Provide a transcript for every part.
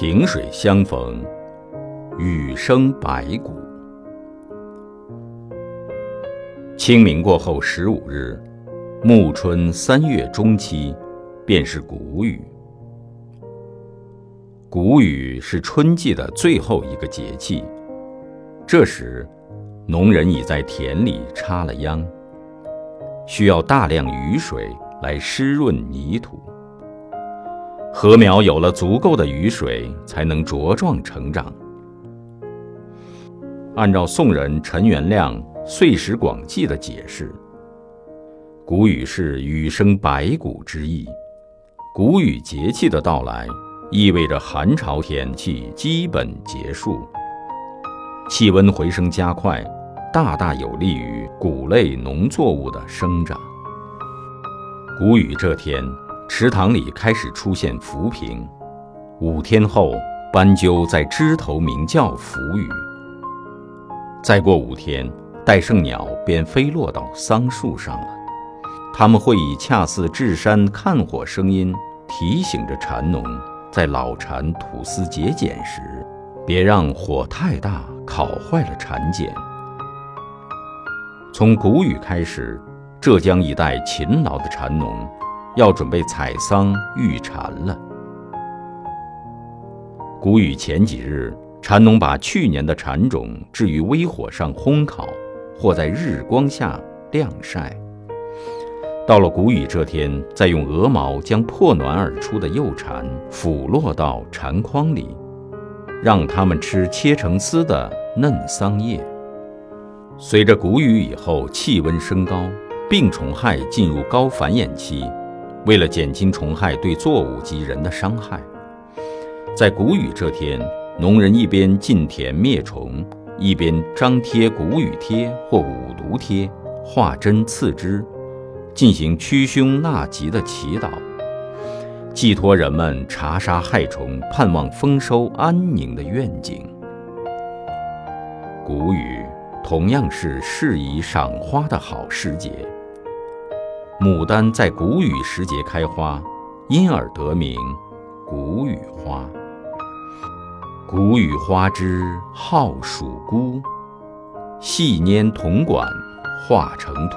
萍水相逢，雨生百谷。清明过后十五日，暮春三月中期，便是谷雨。谷雨是春季的最后一个节气，这时，农人已在田里插了秧，需要大量雨水来湿润泥土。禾苗有了足够的雨水，才能茁壮成长。按照宋人陈元亮《岁时广记》的解释，谷雨是雨生百谷之意。谷雨节气的到来，意味着寒潮天气基本结束，气温回升加快，大大有利于谷类农作物的生长。谷雨这天。池塘里开始出现浮萍，五天后，斑鸠在枝头鸣叫浮语。再过五天，戴胜鸟便飞落到桑树上了。它们会以恰似掷山看火声音，提醒着蚕农，在老蝉吐丝结茧时，别让火太大烤坏了蚕茧。从谷雨开始，浙江一带勤劳的蚕农。要准备采桑育蝉了。谷雨前几日，蝉农把去年的蝉种置于微火上烘烤，或在日光下晾晒。到了谷雨这天，再用鹅毛将破卵而出的幼蝉抚落到蝉筐里，让它们吃切成丝的嫩桑叶。随着谷雨以后气温升高，病虫害进入高繁衍期。为了减轻虫害对作物及人的伤害，在谷雨这天，农人一边进田灭虫，一边张贴谷雨贴或五毒贴，画针刺之，进行驱凶纳吉的祈祷，寄托人们查杀害虫、盼望丰收安宁的愿景。谷雨同样是适宜赏花的好时节。牡丹在谷雨时节开花，因而得名谷雨花。谷雨花枝好属孤，细拈铜管画成图。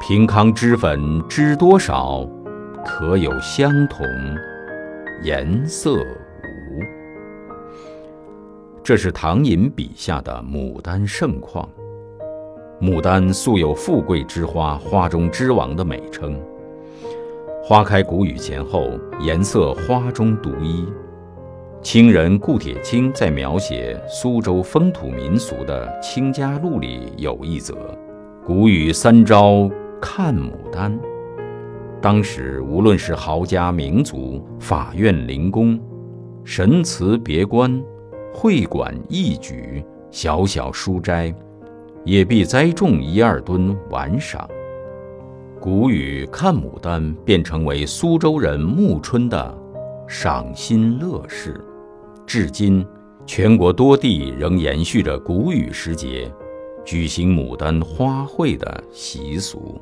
平康脂粉知多少？可有相同颜色无？这是唐寅笔下的牡丹盛况。牡丹素有“富贵之花，花中之王”的美称。花开谷雨前后，颜色花中独一。清人顾铁青在描写苏州风土民俗的《清家录》里有一则：“谷雨三朝看牡丹。”当时无论是豪家名族、法院灵宫、神祠别观、会馆义举、小小书斋。也必栽种一二吨玩赏。谷雨看牡丹，便成为苏州人暮春的赏心乐事。至今，全国多地仍延续着谷雨时节举行牡丹花卉的习俗。